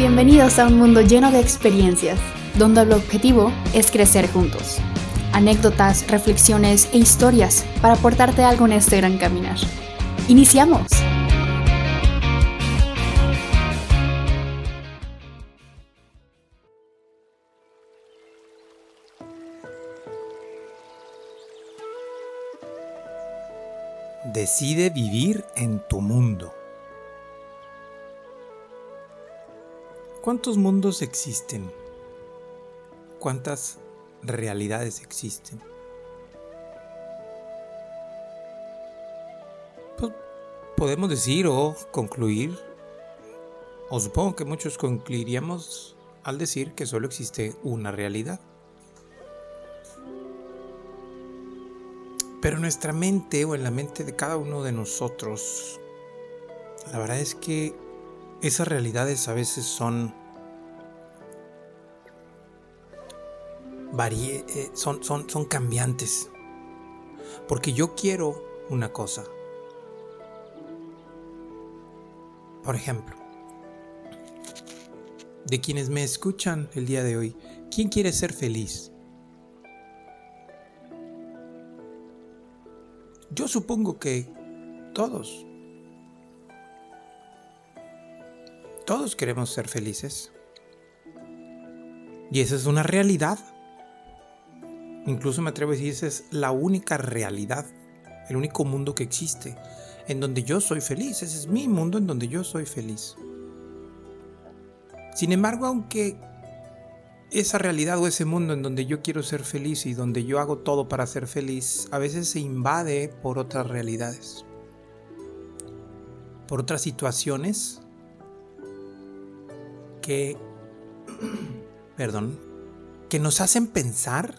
Bienvenidos a un mundo lleno de experiencias, donde el objetivo es crecer juntos. Anécdotas, reflexiones e historias para aportarte algo en este gran caminar. ¡Iniciamos! Decide vivir en tu mundo. ¿Cuántos mundos existen? ¿Cuántas realidades existen? Pues, podemos decir o concluir, o supongo que muchos concluiríamos al decir que solo existe una realidad. Pero en nuestra mente o en la mente de cada uno de nosotros, la verdad es que esas realidades a veces son, eh, son, son, son cambiantes. Porque yo quiero una cosa. Por ejemplo, de quienes me escuchan el día de hoy, ¿quién quiere ser feliz? Yo supongo que todos. Todos queremos ser felices. Y esa es una realidad. Incluso me atrevo a decir, esa es la única realidad, el único mundo que existe, en donde yo soy feliz. Ese es mi mundo en donde yo soy feliz. Sin embargo, aunque esa realidad o ese mundo en donde yo quiero ser feliz y donde yo hago todo para ser feliz, a veces se invade por otras realidades, por otras situaciones que, perdón, que nos hacen pensar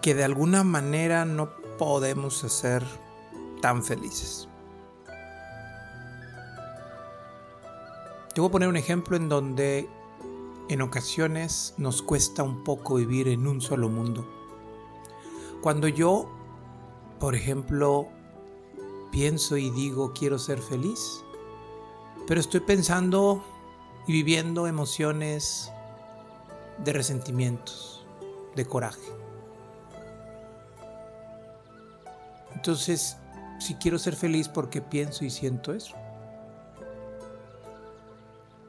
que de alguna manera no podemos ser tan felices. Te voy a poner un ejemplo en donde en ocasiones nos cuesta un poco vivir en un solo mundo. Cuando yo, por ejemplo, pienso y digo quiero ser feliz, pero estoy pensando y viviendo emociones de resentimientos, de coraje. Entonces, si quiero ser feliz, porque pienso y siento eso?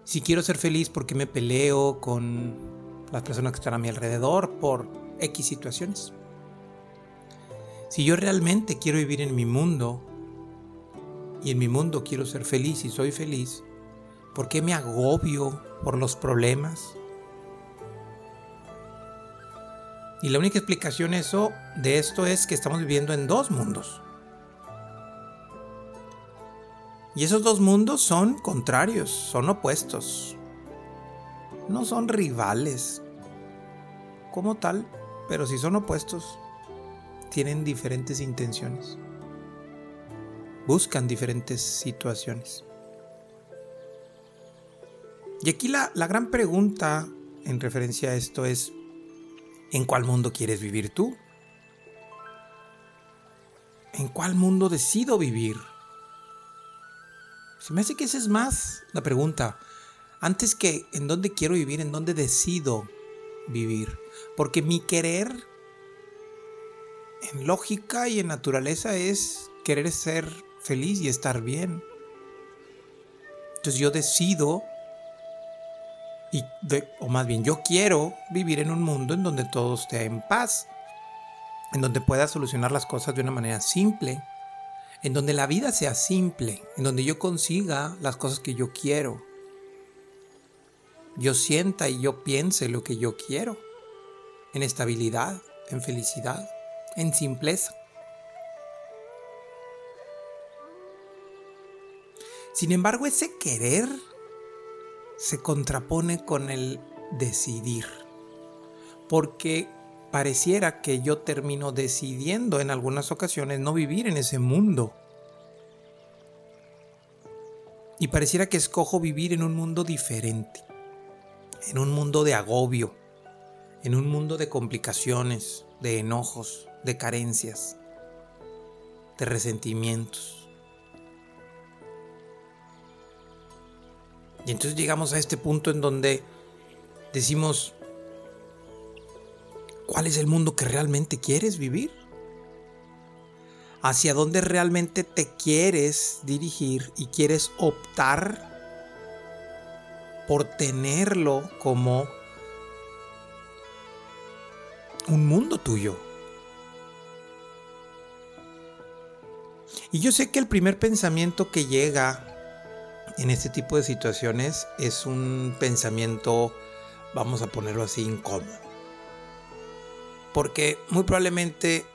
Si quiero ser feliz, porque me peleo con las personas que están a mi alrededor por X situaciones? Si yo realmente quiero vivir en mi mundo, y en mi mundo quiero ser feliz y soy feliz, ¿por qué me agobio por los problemas? Y la única explicación eso, de esto es que estamos viviendo en dos mundos. Y esos dos mundos son contrarios, son opuestos. No son rivales como tal, pero si son opuestos, tienen diferentes intenciones buscan diferentes situaciones. Y aquí la, la gran pregunta en referencia a esto es, ¿en cuál mundo quieres vivir tú? ¿En cuál mundo decido vivir? Se me hace que esa es más la pregunta. Antes que en dónde quiero vivir, en dónde decido vivir. Porque mi querer en lógica y en naturaleza es querer ser feliz y estar bien. Entonces yo decido, y o más bien yo quiero vivir en un mundo en donde todo esté en paz, en donde pueda solucionar las cosas de una manera simple, en donde la vida sea simple, en donde yo consiga las cosas que yo quiero. Yo sienta y yo piense lo que yo quiero, en estabilidad, en felicidad, en simpleza. Sin embargo, ese querer se contrapone con el decidir. Porque pareciera que yo termino decidiendo en algunas ocasiones no vivir en ese mundo. Y pareciera que escojo vivir en un mundo diferente, en un mundo de agobio, en un mundo de complicaciones, de enojos, de carencias, de resentimientos. Y entonces llegamos a este punto en donde decimos, ¿cuál es el mundo que realmente quieres vivir? ¿Hacia dónde realmente te quieres dirigir y quieres optar por tenerlo como un mundo tuyo? Y yo sé que el primer pensamiento que llega en este tipo de situaciones es un pensamiento, vamos a ponerlo así, incómodo. Porque muy probablemente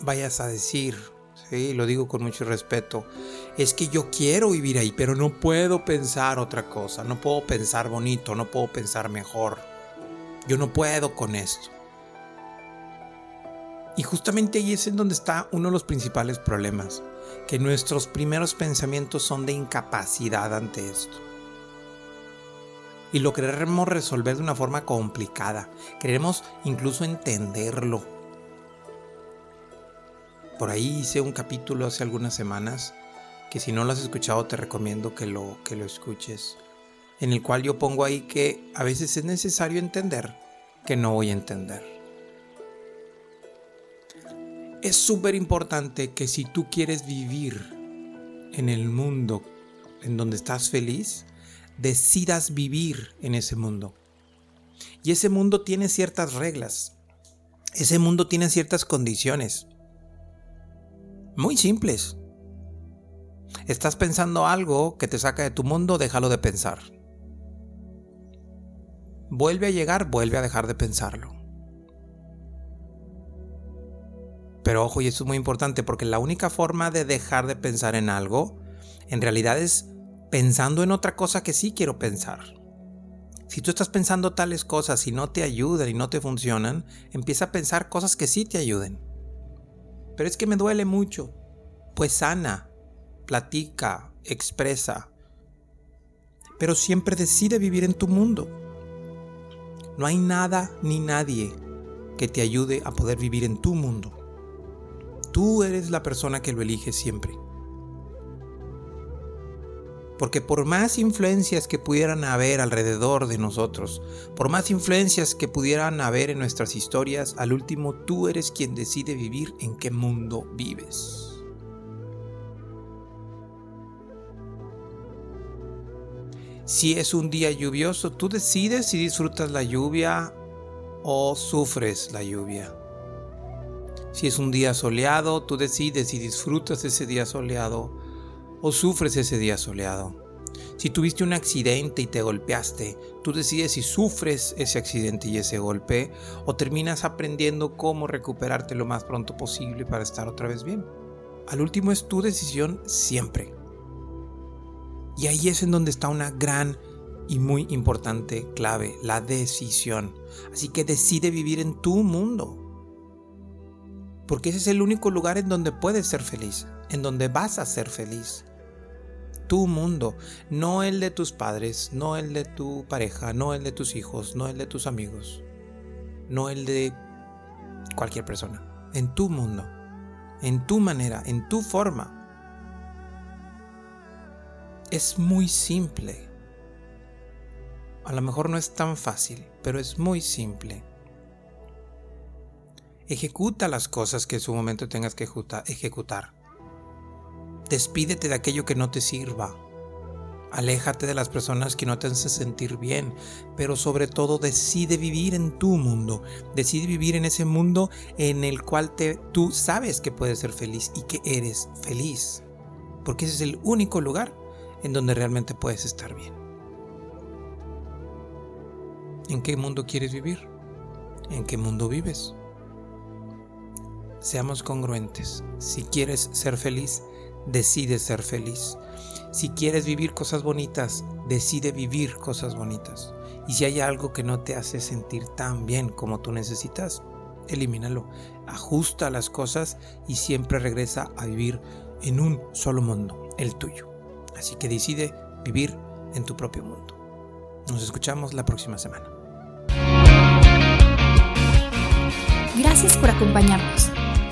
vayas a decir, sí, lo digo con mucho respeto, es que yo quiero vivir ahí, pero no puedo pensar otra cosa, no puedo pensar bonito, no puedo pensar mejor. Yo no puedo con esto. Y justamente ahí es en donde está uno de los principales problemas que nuestros primeros pensamientos son de incapacidad ante esto. Y lo queremos resolver de una forma complicada. Queremos incluso entenderlo. Por ahí hice un capítulo hace algunas semanas que si no lo has escuchado te recomiendo que lo, que lo escuches. En el cual yo pongo ahí que a veces es necesario entender que no voy a entender es súper importante que si tú quieres vivir en el mundo en donde estás feliz, decidas vivir en ese mundo. Y ese mundo tiene ciertas reglas. Ese mundo tiene ciertas condiciones. Muy simples. Estás pensando algo que te saca de tu mundo, déjalo de pensar. Vuelve a llegar, vuelve a dejar de pensarlo. Pero ojo, y esto es muy importante porque la única forma de dejar de pensar en algo, en realidad es pensando en otra cosa que sí quiero pensar. Si tú estás pensando tales cosas y no te ayudan y no te funcionan, empieza a pensar cosas que sí te ayuden. Pero es que me duele mucho. Pues sana, platica, expresa. Pero siempre decide vivir en tu mundo. No hay nada ni nadie que te ayude a poder vivir en tu mundo. Tú eres la persona que lo elige siempre. Porque por más influencias que pudieran haber alrededor de nosotros, por más influencias que pudieran haber en nuestras historias, al último tú eres quien decide vivir en qué mundo vives. Si es un día lluvioso, tú decides si disfrutas la lluvia o sufres la lluvia. Si es un día soleado, tú decides si disfrutas ese día soleado o sufres ese día soleado. Si tuviste un accidente y te golpeaste, tú decides si sufres ese accidente y ese golpe o terminas aprendiendo cómo recuperarte lo más pronto posible para estar otra vez bien. Al último es tu decisión siempre. Y ahí es en donde está una gran y muy importante clave, la decisión. Así que decide vivir en tu mundo porque ese es el único lugar en donde puedes ser feliz, en donde vas a ser feliz. Tu mundo, no el de tus padres, no el de tu pareja, no el de tus hijos, no el de tus amigos, no el de cualquier persona. En tu mundo, en tu manera, en tu forma. Es muy simple. A lo mejor no es tan fácil, pero es muy simple. Ejecuta las cosas que en su momento tengas que ejecutar. Despídete de aquello que no te sirva. Aléjate de las personas que no te hacen sentir bien, pero sobre todo decide vivir en tu mundo. Decide vivir en ese mundo en el cual te, tú sabes que puedes ser feliz y que eres feliz. Porque ese es el único lugar en donde realmente puedes estar bien. ¿En qué mundo quieres vivir? ¿En qué mundo vives? Seamos congruentes. Si quieres ser feliz, decide ser feliz. Si quieres vivir cosas bonitas, decide vivir cosas bonitas. Y si hay algo que no te hace sentir tan bien como tú necesitas, elimínalo. Ajusta las cosas y siempre regresa a vivir en un solo mundo, el tuyo. Así que decide vivir en tu propio mundo. Nos escuchamos la próxima semana. Gracias por acompañarnos.